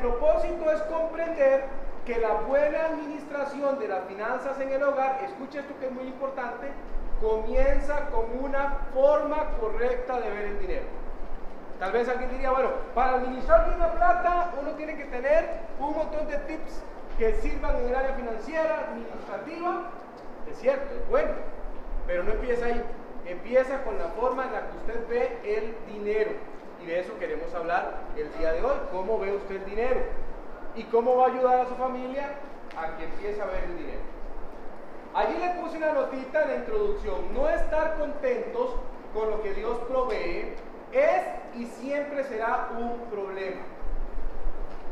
propósito es comprender que la buena administración de las finanzas en el hogar, escucha esto que es muy importante, comienza con una forma correcta de ver el dinero. Tal vez alguien diría, bueno, para administrar bien la plata uno tiene que tener un montón de tips que sirvan en el área financiera, administrativa. Es cierto, es bueno, pero no empieza ahí. Empieza con la forma en la que usted ve el dinero. Y de eso queremos hablar el día de hoy. ¿Cómo ve usted el dinero? ¿Y cómo va a ayudar a su familia a que empiece a ver el dinero? Allí le puse una notita la introducción. No estar contentos con lo que Dios provee es y siempre será un problema.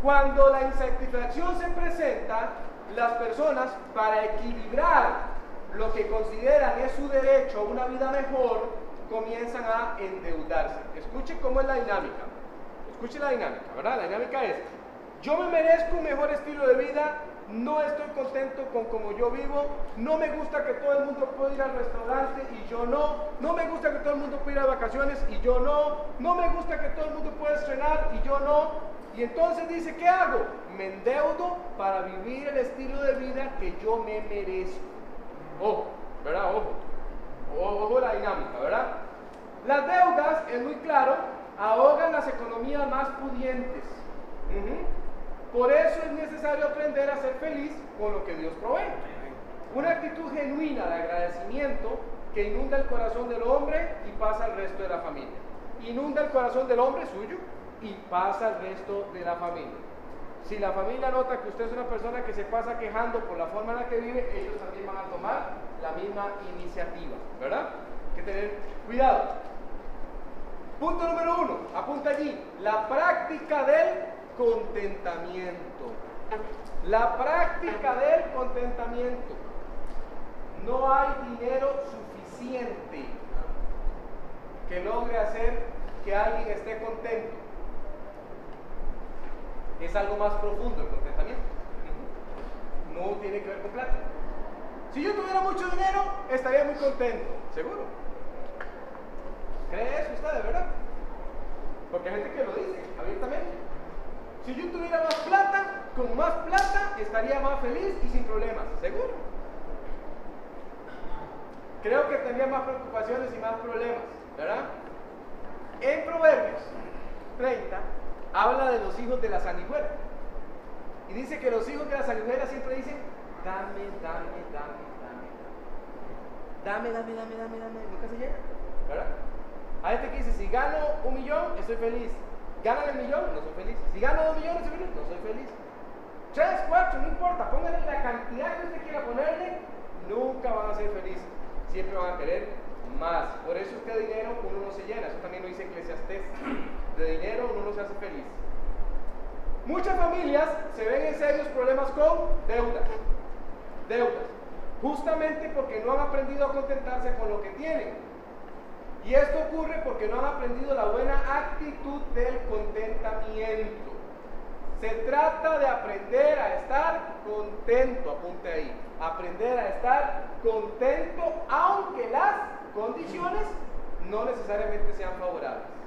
Cuando la insatisfacción se presenta, las personas, para equilibrar lo que consideran es su derecho a una vida mejor, comienzan a endeudarse. Escuche cómo es la dinámica. Escuche la dinámica, ¿verdad? La dinámica es, yo me merezco un mejor estilo de vida, no estoy contento con como yo vivo, no me gusta que todo el mundo pueda ir al restaurante y yo no, no me gusta que todo el mundo pueda ir a vacaciones y yo no, no me gusta que todo el mundo pueda estrenar y yo no. Y entonces dice, ¿qué hago? Me endeudo para vivir el estilo de vida que yo me merezco. Ojo, ¿verdad? Ojo. Ojo la dinámica, ¿verdad? Las deudas, es muy claro, ahogan las economías más pudientes. Por eso es necesario aprender a ser feliz con lo que Dios provee. Una actitud genuina de agradecimiento que inunda el corazón del hombre y pasa al resto de la familia. Inunda el corazón del hombre suyo y pasa al resto de la familia. Si la familia nota que usted es una persona que se pasa quejando por la forma en la que vive, ellos también van a tomar la misma iniciativa, ¿verdad? Hay que tener cuidado. Punto número uno, apunta allí, la práctica del contentamiento. La práctica del contentamiento. No hay dinero suficiente que logre hacer que alguien esté contento. Es algo más profundo el contentamiento. No tiene que ver con plata. Si yo tuviera mucho dinero, estaría muy contento, seguro. ¿Cree eso usted de verdad? Porque hay gente que lo dice abiertamente. Si yo tuviera más plata, con más plata estaría más feliz y sin problemas, seguro. Creo que tendría más preocupaciones y más problemas, ¿verdad? En Proverbios 30 habla de los hijos de la sanguijuela. Y dice que los hijos de la sanguijuela siempre dicen, dame, dame, dame, dame. Dame, dame, dame, dame, dame. Nunca se llega, ¿verdad? Hay gente que dice, si gano un millón, estoy feliz. Gana el millón, no soy feliz. Si gano dos millones, soy feliz, no soy feliz. Tres, cuatro, no importa, póngale la cantidad que usted quiera ponerle, nunca van a ser felices. Siempre van a querer más. Por eso es que de dinero uno no se llena. Eso también lo dice Eclesiastes. De dinero uno no se hace feliz. Muchas familias se ven en serios problemas con deudas. Deudas. Justamente porque no han aprendido a contentarse con lo que tienen. Y esto ocurre porque no han aprendido la buena actitud del contentamiento. Se trata de aprender a estar contento, apunte ahí. Aprender a estar contento aunque las condiciones no necesariamente sean favorables.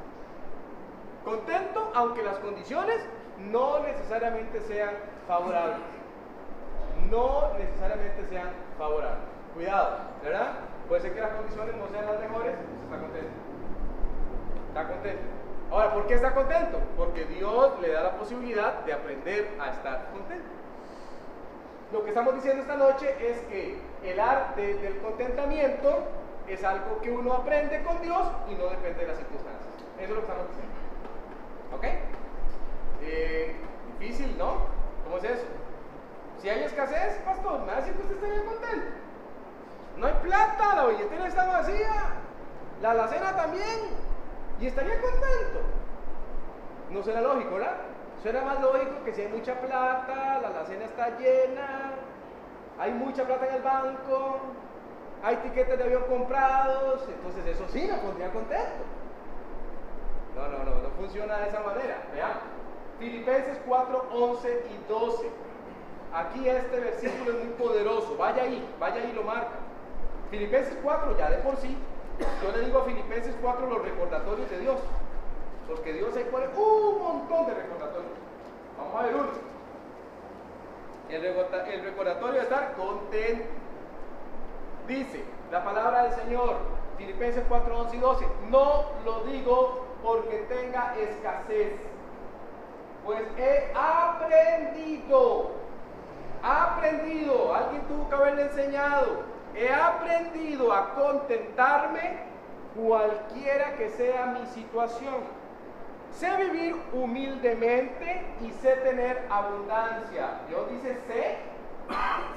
Contento aunque las condiciones no necesariamente sean favorables. No necesariamente sean favorables. Cuidado, ¿verdad? Puede ser que las condiciones no sean las mejores, está contento. Está contento. Ahora, ¿por qué está contento? Porque Dios le da la posibilidad de aprender a estar contento. Lo que estamos diciendo esta noche es que el arte del contentamiento es algo que uno aprende con Dios y no depende de las circunstancias. Eso es lo que estamos diciendo. ¿Ok? Eh, difícil, ¿no? ¿Cómo es eso? Si hay escasez, pastor, me va a decir que usted estaría contento. No hay plata, la billetera está vacía, la alacena también, y estaría contento. No será lógico, ¿verdad? Suena más lógico que si hay mucha plata, la alacena está llena, hay mucha plata en el banco, hay tiquetes de avión comprados, entonces eso sí me pondría contento. No, no, no funciona de esa manera. Vean, Filipenses 4, 11 y 12. Aquí este versículo es muy poderoso. Vaya ahí, vaya ahí lo marca. Filipenses 4 ya de por sí. Yo le digo a Filipenses 4 los recordatorios de Dios. Porque Dios ahí pone un montón de recordatorios. Vamos a ver uno. El, recordatorio estar contento. Dice la palabra del Señor, Filipenses 4, 11 y 12. No lo digo porque tenga escasez, pues he aprendido, aprendido, alguien tuvo que haberle enseñado, he aprendido a contentarme cualquiera que sea mi situación. Sé vivir humildemente y sé tener abundancia. Dios dice sé,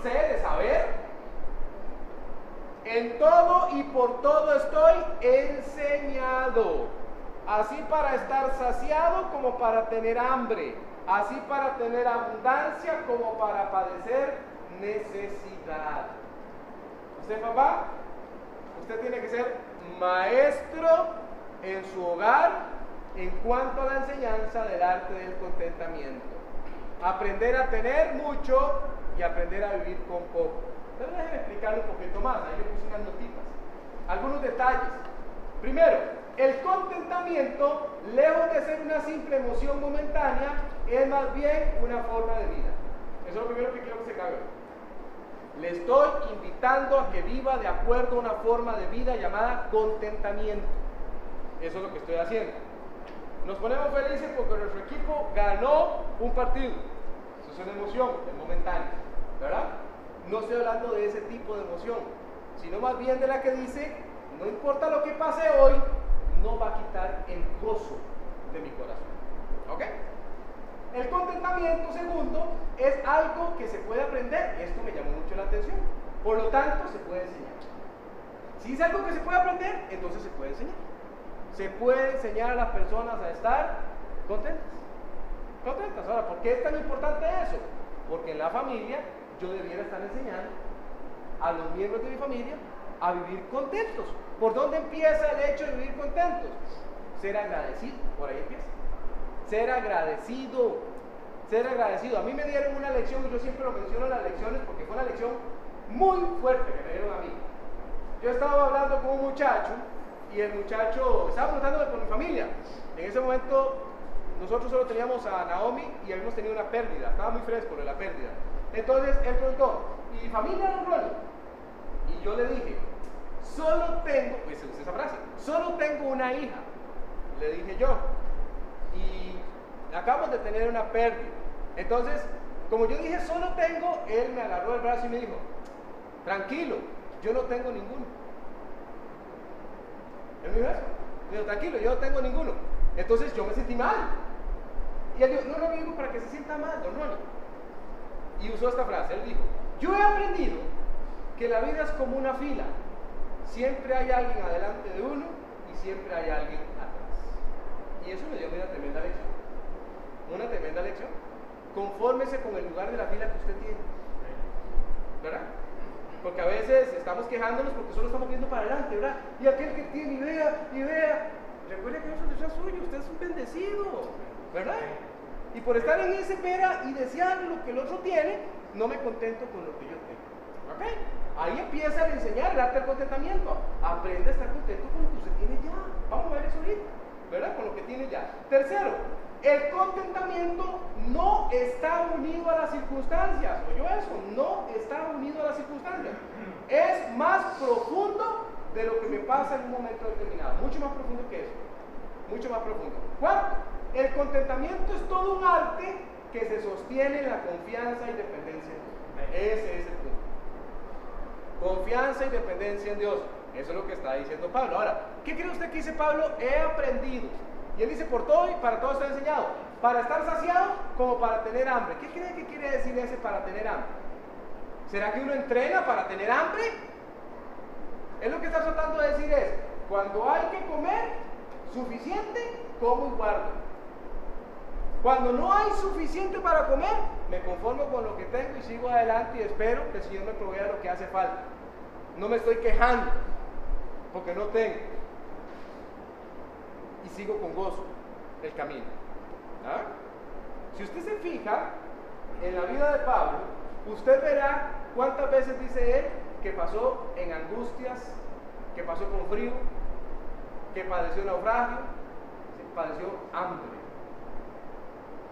sé de saber. En todo y por todo estoy enseñado así para estar saciado como para tener hambre, así para tener abundancia como para padecer necesidad. Usted, papá, usted tiene que ser maestro en su hogar en cuanto a la enseñanza del arte del contentamiento. Aprender a tener mucho y aprender a vivir con poco. Pero déjenme explicarle un poquito más, ahí le puse unas notitas. Algunos detalles. Primero, el contentamiento, lejos de ser una simple emoción momentánea, es más bien una forma de vida. Eso es lo primero que quiero que se cabe. Le estoy invitando a que viva de acuerdo a una forma de vida llamada contentamiento. Eso es lo que estoy haciendo. Nos ponemos felices porque nuestro equipo ganó un partido. Eso es una emoción, es momentánea. ¿Verdad? No estoy hablando de ese tipo de emoción, sino más bien de la que dice, no importa lo que pase hoy, no va a quitar el gozo de mi corazón. ¿Ok? El contentamiento, segundo, es algo que se puede aprender. Esto me llamó mucho la atención. Por lo tanto, se puede enseñar. Si es algo que se puede aprender, entonces se puede enseñar. Se puede enseñar a las personas a estar contentas. Contentas. Ahora, ¿por qué es tan importante eso? Porque en la familia yo debiera estar enseñando a los miembros de mi familia a vivir contentos. ¿Por dónde empieza el hecho de vivir contentos? Ser agradecido, por ahí empieza. Ser agradecido, ser agradecido. A mí me dieron una lección, y yo siempre lo menciono en las lecciones porque fue una lección muy fuerte que me dieron a mí. Yo estaba hablando con un muchacho y el muchacho estaba preguntándome por mi familia. En ese momento nosotros solo teníamos a Naomi y habíamos tenido una pérdida, estaba muy fresco de la pérdida. Entonces él preguntó, ¿y familia no Y yo le dije, Solo tengo, pues se usa esa frase, solo tengo una hija, le dije yo. Y acabamos de tener una pérdida. Entonces, como yo dije, solo tengo, él me agarró el brazo y me dijo, tranquilo, yo no tengo ninguno. Él me dijo eso. Me dijo, tranquilo, yo no tengo ninguno. Entonces yo me sentí mal. Y él dijo, no lo digo para que se sienta mal, don Ronnie. Y usó esta frase, él dijo, yo he aprendido que la vida es como una fila Siempre hay alguien adelante de uno y siempre hay alguien atrás. Y eso me dio una tremenda lección. Una tremenda lección. Confórmese con el lugar de la fila que usted tiene. ¿Verdad? Porque a veces estamos quejándonos porque solo estamos viendo para adelante, ¿verdad? Y aquel que tiene, y vea, y vea. Recuerde que eso es suyo, usted es un bendecido, ¿verdad? Y por estar en ese pera y desear lo que el otro tiene, no me contento con lo que yo tengo. ¿Ok? Ahí empieza a enseñar el arte del contentamiento. Aprende a estar contento con lo que usted tiene ya. Vamos a ver eso ahorita, ¿verdad? Con lo que tiene ya. Tercero, el contentamiento no está unido a las circunstancias. ¿Oyó eso? No está unido a las circunstancias. Es más profundo de lo que me pasa en un momento determinado. Mucho más profundo que eso. Mucho más profundo. Cuarto, el contentamiento es todo un arte que se sostiene en la confianza y dependencia. Ese es el punto. Confianza y dependencia en Dios. Eso es lo que está diciendo Pablo. Ahora, ¿qué cree usted que dice Pablo? He aprendido. Y él dice, por todo y para todo está enseñado. Para estar saciado como para tener hambre. ¿Qué cree que quiere decir ese para tener hambre? ¿Será que uno entrena para tener hambre? Es lo que está tratando de decir es, cuando hay que comer suficiente, como y guardo. Cuando no hay suficiente para comer, me conformo con lo que tengo y sigo adelante y espero que el Señor me provea lo que hace falta. No me estoy quejando porque no tengo. Y sigo con gozo el camino. ¿Ah? Si usted se fija en la vida de Pablo, usted verá cuántas veces dice él que pasó en angustias, que pasó con frío, que padeció naufragio, padeció hambre.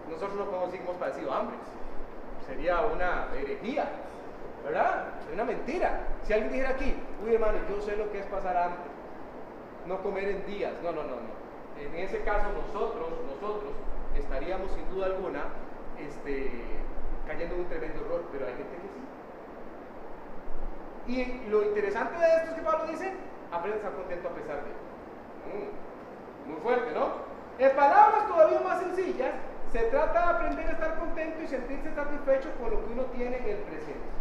Nosotros no podemos decir que hemos padecido hambre. Sería una herejía, ¿verdad? Es una mentira. Si alguien dijera aquí, uy hermano, yo sé lo que es pasar hambre, no comer en días. No, no, no, no. En ese caso nosotros, nosotros estaríamos sin duda alguna este, cayendo en un tremendo error, pero hay gente que sí. Y lo interesante de esto es que Pablo dice, aprende a estar contento a pesar de. Mm, muy fuerte, ¿no? En palabras todavía más sencillas, se trata de aprender a estar contento y sentirse satisfecho con lo que uno tiene en el presente.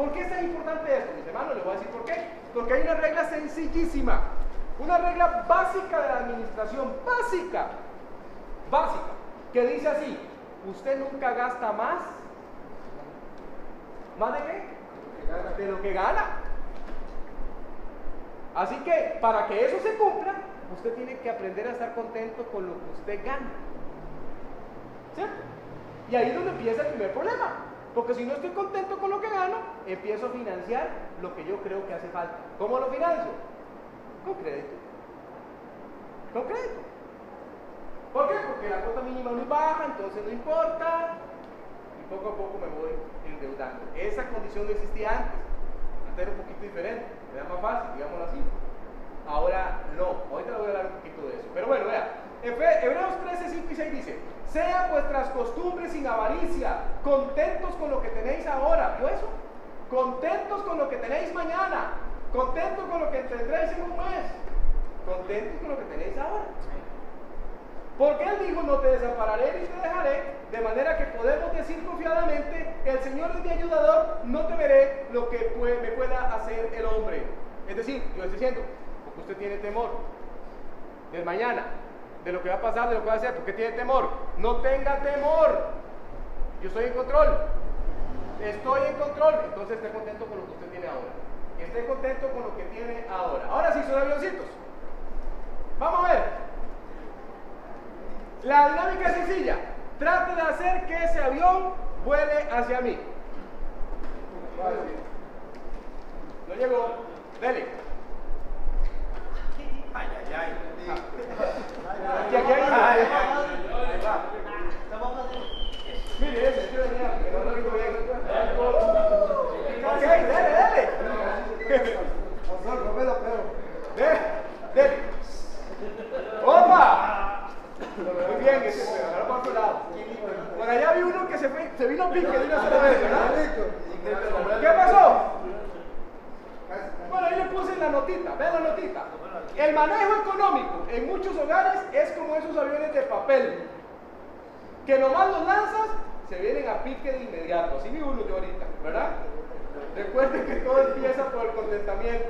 ¿Por qué es tan importante esto? Mis hermanos, les voy a decir por qué. Porque hay una regla sencillísima, una regla básica de la administración, básica, básica, que dice así, usted nunca gasta más, ¿más de qué? De lo que gana. Así que para que eso se cumpla, usted tiene que aprender a estar contento con lo que usted gana. ¿Cierto? Y ahí es donde empieza el primer problema. Porque si no estoy contento con lo que gano, empiezo a financiar lo que yo creo que hace falta. ¿Cómo lo financio? Con crédito. Con crédito. ¿Por qué? Porque la cuota mínima no es baja, entonces no importa. Y poco a poco me voy endeudando. Esa condición no existía antes. Antes era un poquito diferente. Era más fácil, digámoslo así. Ahora no. Ahorita le voy a hablar un poquito de eso. Pero bueno, vea. Hebreos 13, 5 y 6 dice, sean vuestras costumbres sin avaricia, contentos con lo que tenéis ahora. ¿Vio eso? Contentos con lo que tenéis mañana, contentos con lo que tendréis en un mes, contentos con lo que tenéis ahora. Porque Él dijo, no te desampararé ni te dejaré, de manera que podemos decir confiadamente, el Señor es mi ayudador, no temeré lo que me pueda hacer el hombre. Es decir, yo estoy diciendo, porque usted tiene temor del mañana, de lo que va a pasar, de lo que va a hacer, porque tiene temor. No tenga temor. Yo estoy en control. Estoy en control. Entonces esté contento con lo que usted tiene ahora. Esté contento con lo que tiene ahora. Ahora sí, son avioncitos. Vamos a ver. La dinámica es sencilla. Trate de hacer que ese avión vuele hacia mí. No llegó. Dele. Ay, ay, ay. Mire, ese no bien. Ok, dale, dale. ¡Opa! Muy bien, para otro lado. Por allá vi uno que se, vino pique de una sola vez, ¿verdad? ¿Qué pasó? Puse la notita, vean la notita. El manejo económico en muchos hogares es como esos aviones de papel, que nomás los lanzas, se vienen a pique de inmediato. Así vi uno de ahorita, ¿verdad? Recuerden que todo empieza por el contentamiento.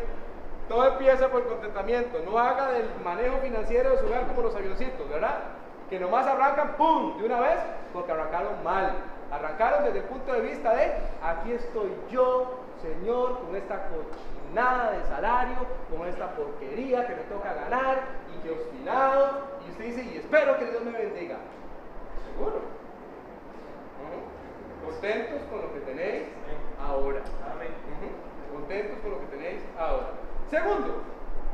Todo empieza por el contentamiento. No haga del manejo financiero de su hogar como los avioncitos, ¿verdad? Que nomás arrancan, ¡pum! de una vez, porque arrancaron mal. Arrancaron desde el punto de vista de, aquí estoy yo, Señor, con esta cochinada de salario, con esta porquería que me toca ganar, y que obstinado, y usted dice, y espero que Dios me bendiga. Seguro. Contentos con lo que tenéis ahora. Contentos con lo que tenéis ahora. Segundo,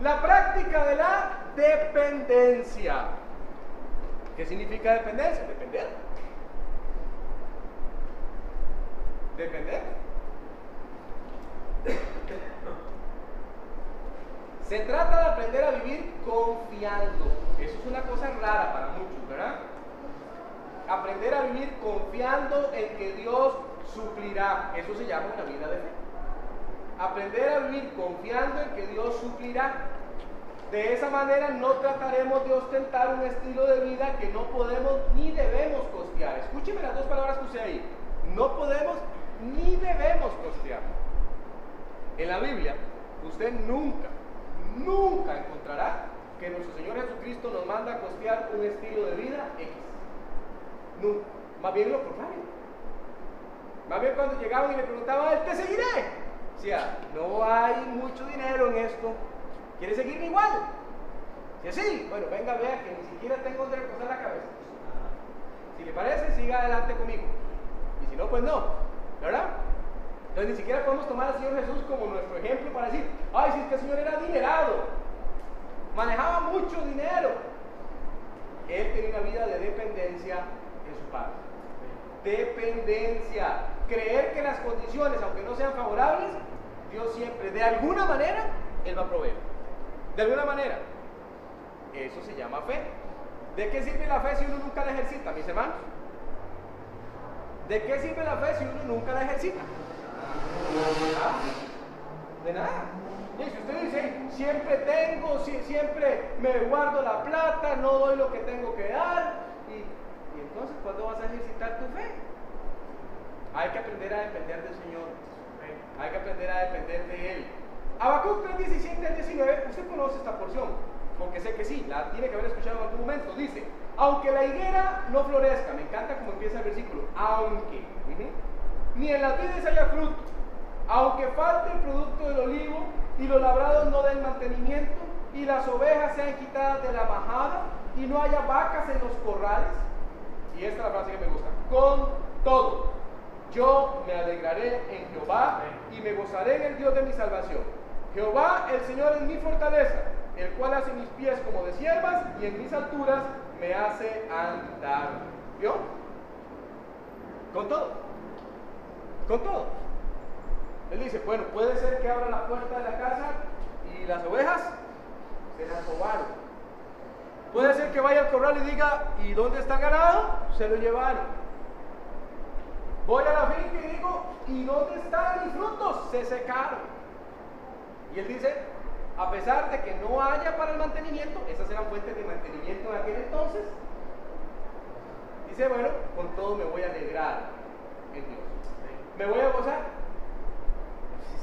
la práctica de la dependencia. ¿Qué significa dependencia? Depender. Depender. Se trata de aprender a vivir confiando. Eso es una cosa rara para muchos, ¿verdad? Aprender a vivir confiando en que Dios suplirá. Eso se llama una vida de fe. Aprender a vivir confiando en que Dios suplirá. De esa manera no trataremos de ostentar un estilo de vida que no podemos ni debemos costear. Escúcheme las dos palabras que usé ahí. No podemos ni debemos costear. En la Biblia, usted nunca, nunca encontrará que nuestro Señor Jesucristo nos manda a costear un estilo de vida X. No, más bien lo contrario. Más bien cuando llegaban y me preguntaban, te seguiré. Decía, no hay mucho dinero en esto. ¿Quieres seguirme igual? Si sí, bueno, venga, vea que ni siquiera tengo donde reposar la cabeza. Si le parece, siga adelante conmigo. Y si no, pues no. ¿Verdad? Entonces ni siquiera podemos tomar al Señor Jesús como nuestro ejemplo para decir, ay, si es que el Señor era adinerado, manejaba mucho dinero. Él tenía una vida de dependencia en su Padre. Dependencia. Creer que las condiciones, aunque no sean favorables, Dios siempre, de alguna manera, Él va a proveer. De alguna manera. Eso se llama fe. ¿De qué sirve la fe si uno nunca la ejercita, mis hermanos? ¿De qué sirve la fe si uno nunca la ejercita? De nada. Y si usted dice, siempre tengo, siempre me guardo la plata, no doy lo que tengo que dar, y, entonces, ¿cuándo vas a ejercitar tu fe? Hay que aprender a depender del Señor. Hay que aprender a depender de Él. Habacuc 3, 17 al 19, usted conoce esta porción, porque sé que sí, la tiene que haber escuchado en algún momento. Dice, aunque la higuera no florezca, me encanta como empieza el versículo, aunque, ni en las vides haya fruto, aunque falte el producto del olivo y los labrados no den mantenimiento y las ovejas sean quitadas de la majada y no haya vacas en los corrales. Y esta es la frase que me gusta. Con todo, yo me alegraré en Jehová y me gozaré en el Dios de mi salvación. Jehová, el Señor es mi fortaleza, el cual hace mis pies como de siervas y en mis alturas me hace andar. ¿Vio? Con todo. Con todo. Él dice, bueno, puede ser que abra la puerta de la casa y las ovejas se las robaron. Puede ser que vaya al corral y diga, ¿y dónde está el ganado? Se lo llevaron. Voy a la finca y digo, ¿y dónde están mis frutos? Se secaron. Y él dice, a pesar de que no haya para el mantenimiento, esas eran fuentes de mantenimiento en aquel entonces, dice, bueno, con todo me voy a alegrar en Dios. Me voy a gozar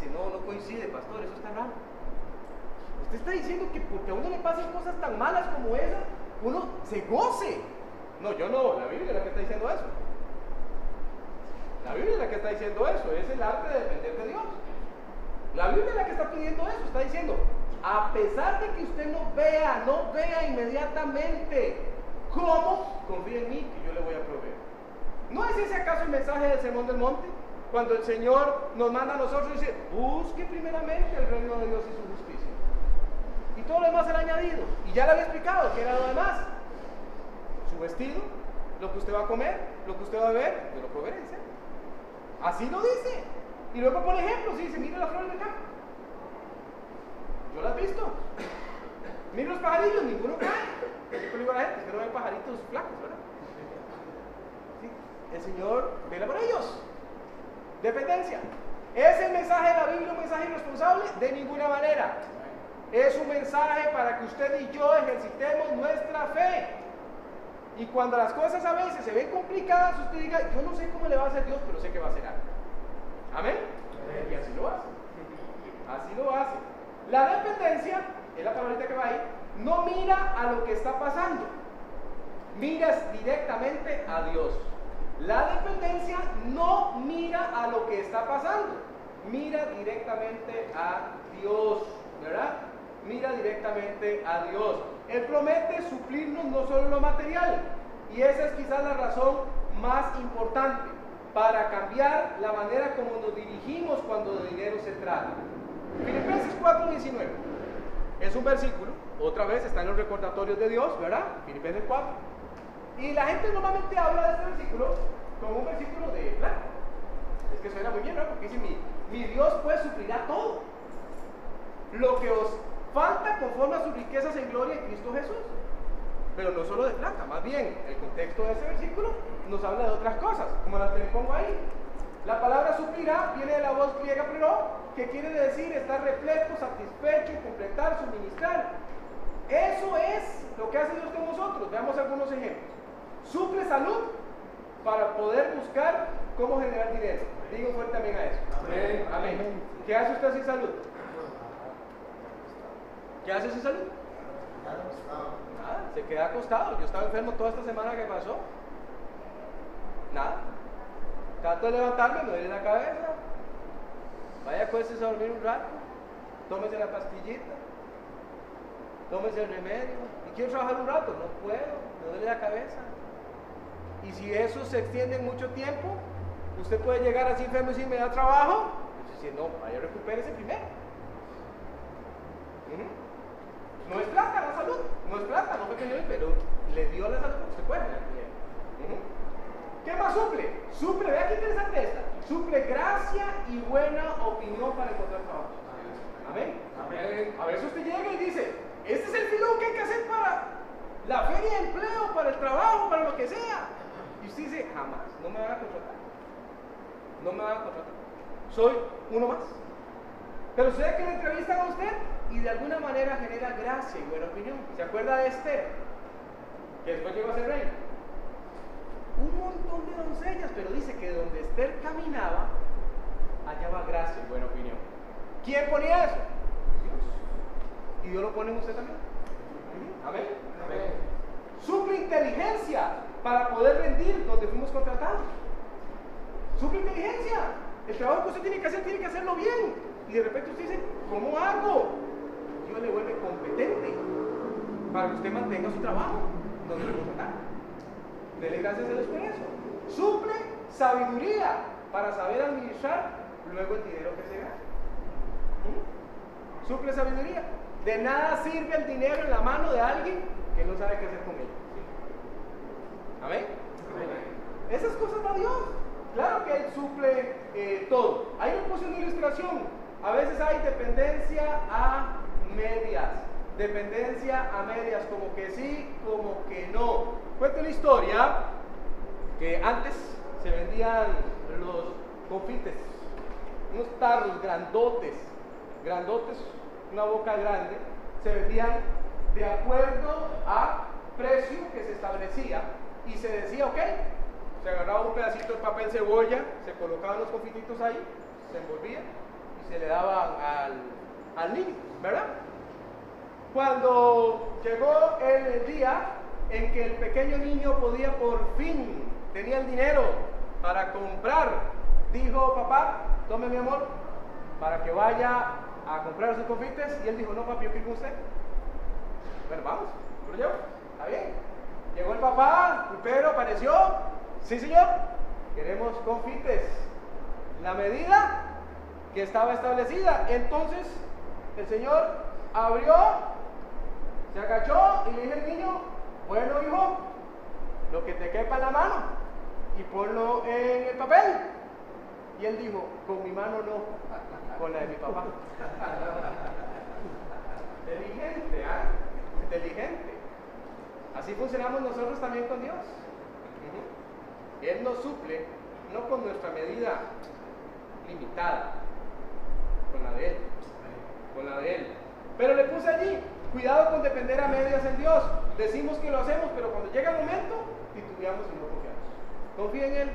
no, no coincide, pastor, eso está raro. Usted está diciendo que porque a uno le pasan cosas tan malas como esa, uno se goce. No, yo no, la Biblia es la que está diciendo eso. La Biblia es la que está diciendo eso, es el arte de depender de Dios. La Biblia es la que está pidiendo eso, está diciendo, a pesar de que usted no vea, no vea inmediatamente cómo, confíe en mí que yo le voy a proveer. ¿No es ese acaso el mensaje del Sermón del Monte? Cuando el Señor nos manda a nosotros dice, busque primeramente el reino de Dios y su justicia. Y todo lo demás será añadido. Y ya le había explicado que era lo demás. Su vestido, lo que usted va a comer, lo que usted va a beber, yo lo proveeré. Así lo dice. Y luego pone ejemplos y dice, mire las flores del campo. Yo las he visto. Mire los pajarillos, ninguno cae. Le digo a la gente, es que no hay pajaritos flacos, ¿verdad? El Señor vela por ellos. Dependencia. ¿Es el mensaje de la Biblia un mensaje irresponsable? De ninguna manera. Es un mensaje para que usted y yo ejercitemos nuestra fe. Y cuando las cosas a veces se ven complicadas, usted diga, yo no sé cómo le va a hacer Dios, pero sé que va a hacer algo. Amén. Y así lo hace. Así lo hace. La dependencia, es la palabra que va ahí, no mira a lo que está pasando. Miras directamente a Dios. La dependencia no mira a lo que está pasando, mira directamente a Dios, ¿verdad? Mira directamente a Dios. Él promete suplirnos no solo lo material, y esa es quizás la razón más importante para cambiar la manera como nos dirigimos cuando de dinero se trata. Filipenses 4:19 es un versículo, otra vez está en los recordatorios de Dios, ¿verdad? Filipenses 4. Y la gente normalmente habla de este versículo como un versículo de plata. Es que suena muy bien, ¿no? Porque dice, mi, mi Dios pues suplirá todo. Lo que os falta conforme a sus riquezas en gloria en Cristo Jesús. Pero no solo de plata, más bien el contexto de ese versículo nos habla de otras cosas, como las que le pongo ahí. La palabra suplirá viene de la voz griega pero que quiere decir estar repleto, satisfecho, completar, suministrar. Eso es lo que hace Dios con nosotros. Veamos algunos ejemplos. Suple salud para poder buscar cómo generar dinero. Digo fuerte también a eso. Amén. Amén. ¿Qué hace usted sin salud? ¿Qué hace sin salud? Nada, se queda acostado. Yo estaba enfermo toda esta semana que pasó. trato de levantarme, me duele la cabeza. Vaya, acuéstese a dormir un rato. Tómese la pastillita. Tómese el remedio. Y quiero trabajar un rato. No puedo. Me duele la cabeza. Y si eso se extiende en mucho tiempo, usted puede llegar así enfermo y decir, me da trabajo. Y no, vaya, recupérese primero. No es plata la salud, no es plata, no fue que pero le dio la salud porque se puede ¿Qué más suple? Suple, vea qué interesante esta. Suple gracia y buena opinión para encontrar trabajo. Amén. Amén. A veces usted llega y dice, este es el filón que hay que hacer para la feria de empleo, para el trabajo, para lo que sea. Y usted dice, jamás, no me van a contratar. No me van a contratar. Soy uno más. Pero usted que le entrevistan a usted y de alguna manera genera gracia y buena opinión. ¿Se acuerda de Esther? Que después llegó a ser rey un montón de doncellas, pero dice que donde Esther caminaba, hallaba gracia y buena opinión. ¿Quién ponía eso? Dios. Y Dios lo pone en usted también. Amén. Amén. Suple inteligencia para poder rendir donde fuimos contratados. Suple inteligencia. El trabajo que usted tiene que hacer, tiene que hacerlo bien. Y de repente usted dice, ¿cómo hago? Dios le vuelve competente para que usted mantenga su trabajo donde lo contrataron. Dele gracias a Dios por eso. Suple sabiduría para saber administrar luego el dinero que se gana. ¿Mm? Suple sabiduría. De nada sirve el dinero en la mano de alguien que no sabe qué hacer con él. ¿Amén? Esas cosas da Dios. Claro que Él suple eh, todo. Ahí me puse una ilustración. A veces hay dependencia a medias. Dependencia a medias, como que sí, como que no. Cuento una historia que antes se vendían los confites, unos tarros grandotes, grandotes, una boca grande, se vendían de acuerdo a precio que se establecía y se decía, ok, se agarraba un pedacito de papel cebolla, se colocaban los confititos ahí, se envolvía y se le daba al, al niño, ¿verdad? Cuando llegó el día en que el pequeño niño podía por fin, tenía el dinero para comprar, dijo, papá, tome mi amor, para que vaya a comprar sus confites. Y él dijo, no, papi, yo quiero usted. Bueno, vamos, lo llevo, está bien. Llegó el papá, pero apareció, sí señor, queremos confites. La medida que estaba establecida. Entonces el señor abrió, se agachó y le dijo al niño, bueno, hijo, lo que te quepa en la mano y ponlo en el papel. Y él dijo, con mi mano no, con la de mi papá. Inteligente, ¿ah? Inteligente. Así funcionamos nosotros también con Dios. Él nos suple, no con nuestra medida limitada, con la de Él. Con la de Él. Pero le puse allí, Cuidado con depender a medias en Dios. Decimos que lo hacemos, pero cuando llega el momento, titubeamos y no confiamos. Confía en Él.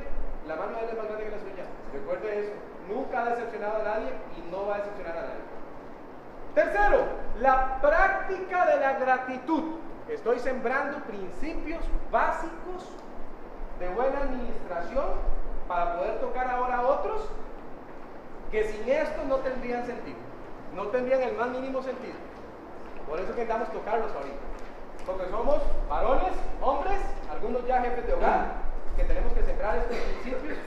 La mano de Él es más grande que la suya. Recuerde eso. Nunca ha decepcionado a nadie y no va a decepcionar a nadie. Tercero, la práctica de la gratitud. Estoy sembrando principios básicos de buena administración para poder tocar ahora a otros que sin esto no tendrían sentido. No tendrían el más mínimo sentido. Por eso que intentamos tocarlos ahorita. Porque somos varones, hombres, algunos ya jefes de hogar, que tenemos que sembrar estos principios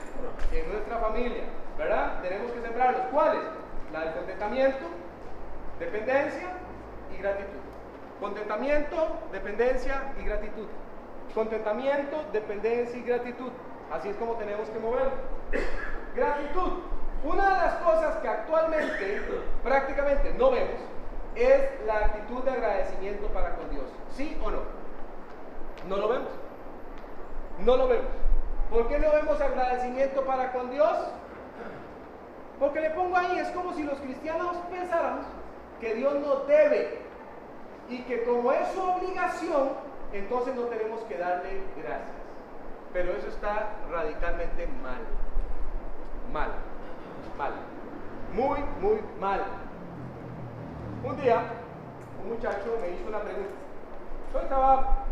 en nuestra familia. ¿Verdad? Tenemos que sembrarlos. ¿Cuáles? La del contentamiento, dependencia y gratitud. Contentamiento, dependencia y gratitud. Contentamiento, dependencia y gratitud. Así es como tenemos que mover. Gratitud. Una de las cosas que actualmente prácticamente no vemos es la actitud de agradecimiento para con Dios. ¿Sí o no? No lo vemos. No lo vemos. ¿Por qué no vemos agradecimiento para con Dios? Porque le pongo ahí, es como si los cristianos pensáramos que Dios nos debe y que como es su obligación, entonces no tenemos que darle gracias. Pero eso está radicalmente mal. Mal. Mal. Muy, muy mal. Un día, un muchacho me hizo una pregunta. Yo estaba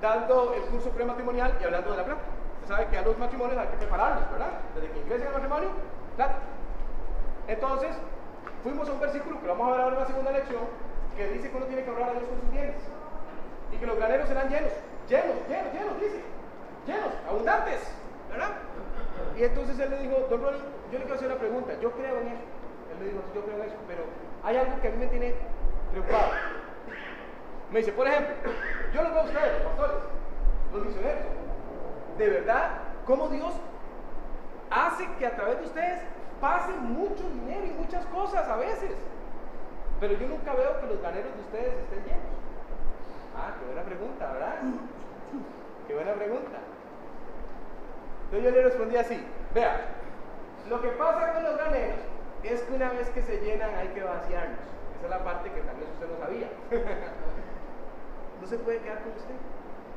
dando el curso prematrimonial y hablando de la plata. Usted sabe que a los matrimonios hay que prepararlos, ¿verdad? Desde que ingresen al matrimonio, plata. Entonces, fuimos a un versículo que vamos a ver ahora en la segunda lección, que dice que uno tiene que ahorrar a Dios con sus bienes. Y que los graneros serán llenos, llenos, llenos, llenos, dice. Llenos, abundantes, ¿verdad? Y entonces él le dijo, don Ronnie, yo le quiero hacer una pregunta, yo creo en eso. Él le dijo, yo creo en eso, pero hay algo que a mí me tiene preocupado. Me dice, por ejemplo, yo los veo a ustedes, los pastores, los misioneros. De verdad, cómo Dios hace que a través de ustedes pase mucho dinero y muchas cosas a veces. Pero yo nunca veo que los ganeros de ustedes estén llenos. Ah, qué buena pregunta, ¿verdad? Qué buena pregunta. Entonces yo le respondí así, vea, lo que pasa con los graneros es que una vez que se llenan hay que vaciarlos. Esa es la parte que vez usted no sabía. no se puede quedar con usted.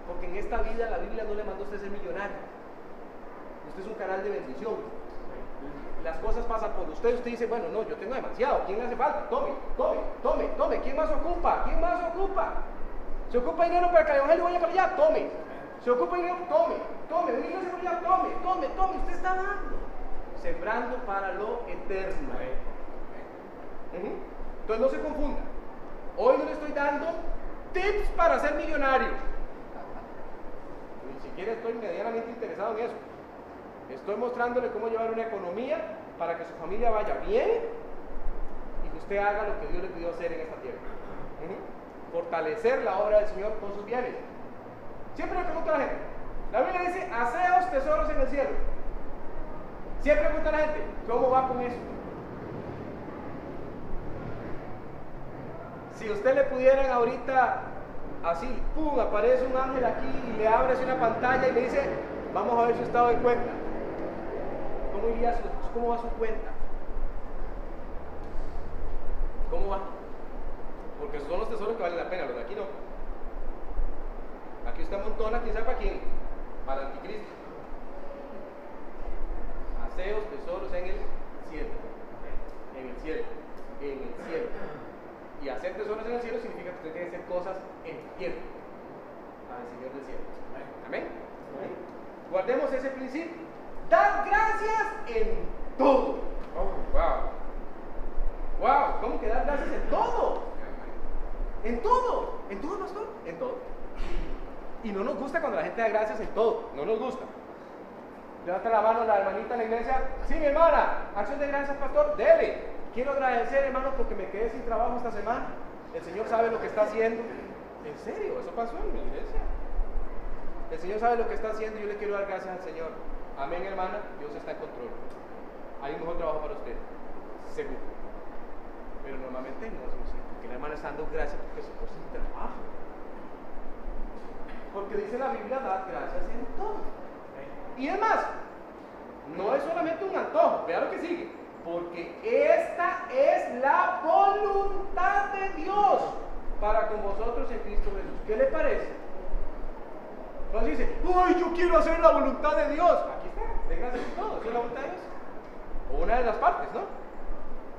Porque en esta vida la Biblia no le mandó a usted ser millonario. Usted es un canal de bendición. Las cosas pasan por usted. Usted dice, bueno, no, yo tengo demasiado. ¿Quién le hace falta? Tome, tome, tome, tome. ¿Quién más ocupa? ¿Quién más ocupa? ¿Se ocupa dinero para que el evangelio vaya para allá? Tome. ¿Se ocupa dinero? Tome, tome. ¿Un iglesia para allá? Tome, tome, tome. Usted está dando. Sembrando para lo eterno. Entonces no se confunda. Hoy no le estoy dando tips para ser millonario. Ni siquiera estoy medianamente interesado en eso. Estoy mostrándole cómo llevar una economía para que su familia vaya bien y que usted haga lo que Dios le pidió hacer en esta tierra. Fortalecer la obra del Señor con sus bienes. Siempre le pregunto a la gente. La Biblia dice, haceos tesoros en el cielo. Siempre pregunta a la gente, ¿cómo va con eso? Si usted le pudieran ahorita así, pum, aparece un ángel aquí y le abre así una pantalla y le dice, vamos a ver su estado de cuenta. ¿Cómo iría su, cómo va su cuenta? ¿Cómo va? Porque son los tesoros que valen la pena, los de aquí no. Aquí usted montona, quién sabe para quién, para el anticristo. Aseos, tesoros en el cielo. En el cielo. En el cielo. Y hacer tesoros en el cielo significa que usted tiene que hacer cosas en. Para el Señor del cielo. Amén. Guardemos ese principio. Dar gracias en todo. Oh, wow. Wow, ¿cómo que dar gracias en todo? En todo. ¿En todo, pastor? En todo. Y no nos gusta cuando la gente da gracias en todo. No nos gusta. Levanta la mano la hermanita en la iglesia. Sí, mi hermana. Acción de gracias, pastor. Dele. Quiero agradecer, hermano, porque me quedé sin trabajo esta semana. El Señor sabe lo que está haciendo. En serio, eso pasó en mi iglesia. El Señor sabe lo que está haciendo y yo le quiero dar gracias al Señor. Amén, hermana. Dios está en control. Hay un mejor trabajo para usted. Seguro. Pero normalmente no es así. Porque la hermana está dando gracias porque se puso sin trabajo. Porque dice la Biblia, dar gracias en todo. Y es más, no es solamente un antojo. Vea lo que sigue. Porque esta es la voluntad de Dios para con vosotros en Cristo Jesús. ¿Qué le parece? Entonces dice, ¡ay, yo quiero hacer la voluntad de Dios! Está, de todo. ¿Eso es la voluntad de Dios? O una de las partes, ¿no?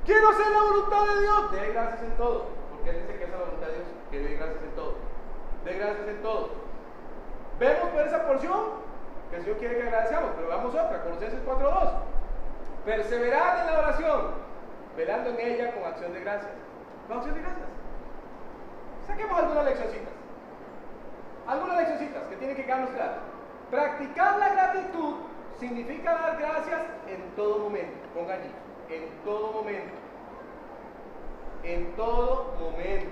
Quiero hacer la voluntad de Dios. De gracias en todo. Porque Él dice que es la voluntad de Dios, que dé gracias en todo. De gracias en todo. Vemos por esa porción que el Señor quiere que agradezcamos, pero veamos otra, Colosenses 4.2. Perseverad en la oración, velando en ella con acción de gracias. ¿Con acción de gracias? Saquemos algunas leccioncitas. Algunas leccioncitas que tienen que quedarnos claras. Practicar la gratitud significa dar gracias en todo momento. Ponga allí, en todo momento. En todo momento.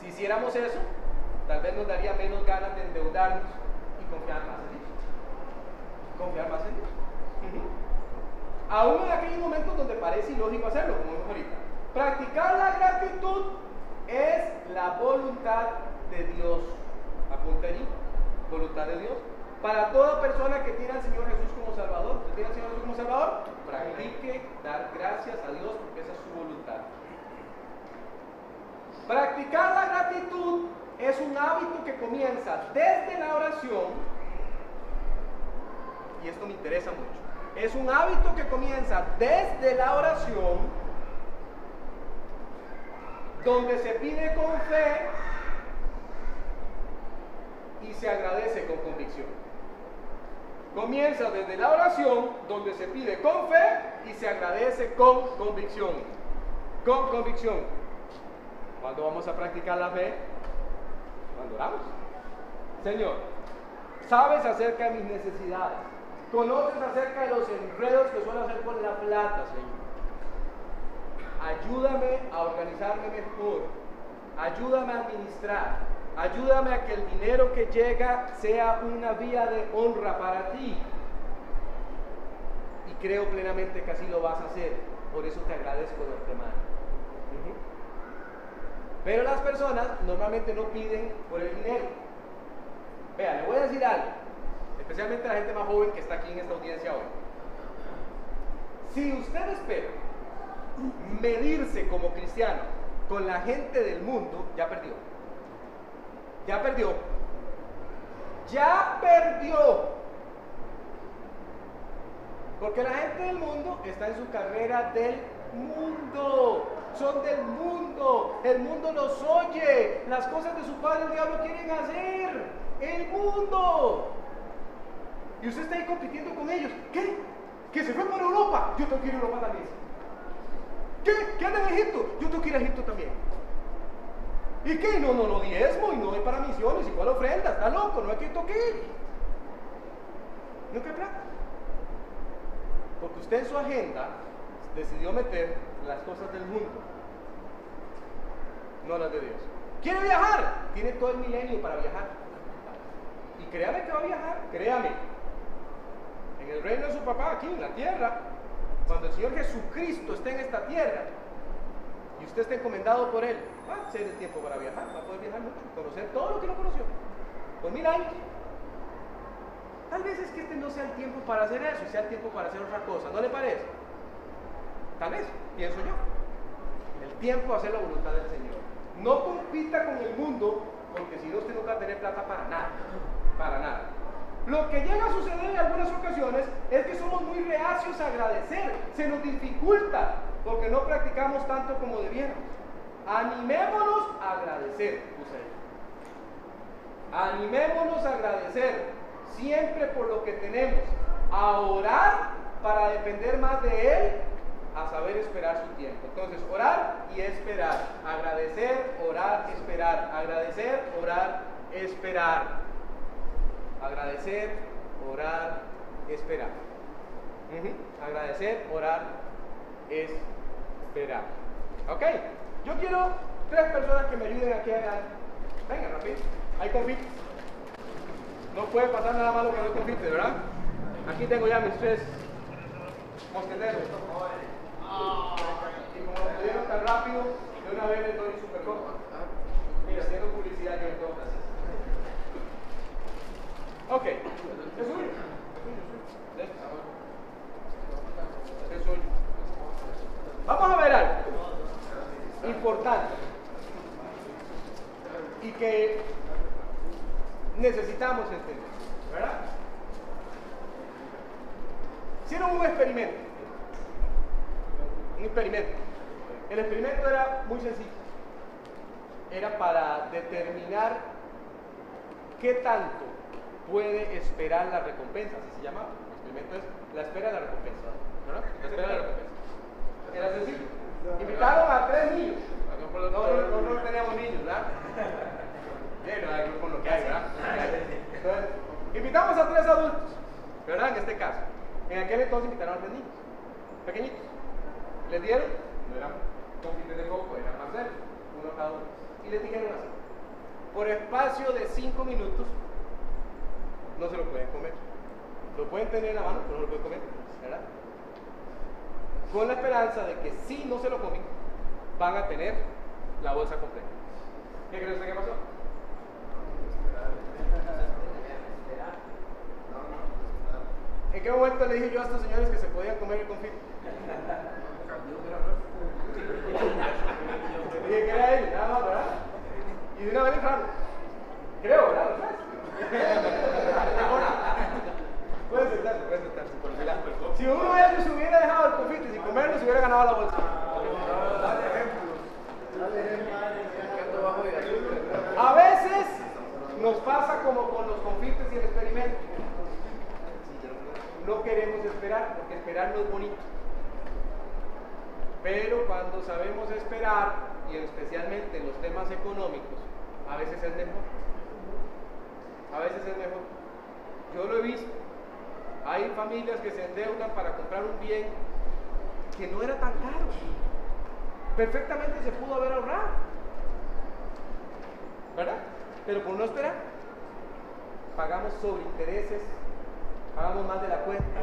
Si hiciéramos eso, tal vez nos daría menos ganas de endeudarnos y confiar más en Dios. Confiar más en Dios. Aún en aquellos momentos donde parece ilógico hacerlo, como vimos ahorita. Practicar la gratitud es la voluntad de Dios. Apunta allí, voluntad de Dios. Para toda persona que tiene al Señor Jesús como Salvador, que al Señor Jesús como Salvador, practique dar gracias a Dios porque esa es su voluntad. Practicar la gratitud es un hábito que comienza desde la oración, y esto me interesa mucho, es un hábito que comienza desde la oración, donde se pide con fe y se agradece con convicción. Comienza desde la oración, donde se pide con fe y se agradece con convicción. Con convicción. ¿Cuándo vamos a practicar la fe? Cuando oramos. Señor, sabes acerca de mis necesidades. Conoces acerca de los enredos que suelo hacer con la plata, Señor. Ayúdame a organizarme mejor. Ayúdame a administrar. Ayúdame a que el dinero que llega sea una vía de honra para ti. Y creo plenamente que así lo vas a hacer. Por eso te agradezco de antemano. Pero las personas normalmente no piden por el dinero. Vea, le voy a decir algo, especialmente la gente más joven que está aquí en esta audiencia hoy. Si usted espera medirse como cristiano con la gente del mundo, ya perdió. Ya perdió. Ya perdió. Porque la gente del mundo está en su carrera del mundo. Son del mundo. El mundo los oye. Las cosas de su padre el diablo quieren hacer. El mundo. Y usted está ahí compitiendo con ellos. ¿Qué? Que se fue para Europa. Yo tengo que ir a Europa también. ¿Qué? ¿Qué anda en Egipto? Yo tengo que ir a Egipto también. ¿Y qué? No, no lo diezmo y no doy para misiones. ¿Y cuál ofrenda? Está loco, no hay que toque. No hay plata. Porque usted en su agenda decidió meter las cosas del mundo, no las de Dios. ¿Quiere viajar? Tiene todo el milenio para viajar. Y créame que va a viajar, créame. En el reino de su papá, aquí en la tierra, cuando el Señor Jesucristo esté en esta tierra y usted esté encomendado por Él, va a ser el tiempo para viajar, va a poder viajar mucho, conocer todo lo que no conoció. Con mil años. Tal vez es que este no sea el tiempo para hacer eso, sea el tiempo para hacer otra cosa, ¿no le parece? Tal vez, pienso yo. El tiempo hacer la voluntad del Señor. No compita con el mundo, porque si no usted no va a tener plata para nada, para nada. Lo que llega a suceder en algunas ocasiones es que somos muy reacios a agradecer, se nos dificulta porque no practicamos tanto como debiéramos. Animémonos a agradecer, Animémonos a agradecer siempre por lo que tenemos, a orar para depender más de Él, a saber esperar su tiempo. Entonces, orar y esperar, agradecer, orar, esperar, agradecer, orar, esperar, agradecer, orar, esperar. Agradecer, orar, esperar. ¿Ok? Yo quiero tres personas que me ayuden aquí a... Venga, rápido. Hay confite. No puede pasar nada malo que no confite, ¿verdad? Aquí tengo ya mis tres mosqueteros. Y como lo dieron tan rápido, de una vez les doy super copa. Mira, haciendo publicidad yo entonces. Ok. ¿Es suyo? Es suyo. Vamos a ver algo importante y que necesitamos entender, ¿verdad? Hicieron un experimento, un experimento. El experimento era muy sencillo, era para determinar qué tanto puede esperar la recompensa, así se llama. El experimento es la espera de la recompensa, ¿verdad? La espera de la recompensa. Era sencillo. Invitaron a tres niños. No, no, no, no teníamos niños, ¿verdad? Bien, no hay con lo que hay, ¿verdad? Entonces, invitamos a tres adultos, ¿verdad? En este caso. En aquel entonces invitaron a tres niños, pequeñitos. Les dieron, no eran confites de coco, eran parcelos, uno cada uno. Y les dijeron así, por espacio de cinco minutos, no se lo pueden comer. Lo pueden tener en la mano, pero no lo pueden comer, ¿verdad? Con la esperanza de que si no se lo comen, van a tener la bolsa completa. ¿Qué creen que pasó? ¿En qué momento le dije yo a estos señores que se podían comer el confite? dije que era él, nada más, ¿verdad? Y de una vez entraron. Creo, ¿verdad? Puede sentarse, puede sentarse. Si uno de ellos hubiera dejado el confite sin comerlo, se hubiera ganado la bolsa. A veces nos pasa como con esperar no es bonito. Pero cuando sabemos esperar, y especialmente en los temas económicos, a veces es mejor. A veces es mejor. Yo lo he visto. Hay familias que se endeudan para comprar un bien que no era tan caro. Perfectamente se pudo haber ahorrado. ¿Verdad? Pero por no esperar, pagamos sobre intereses, pagamos más de la cuenta,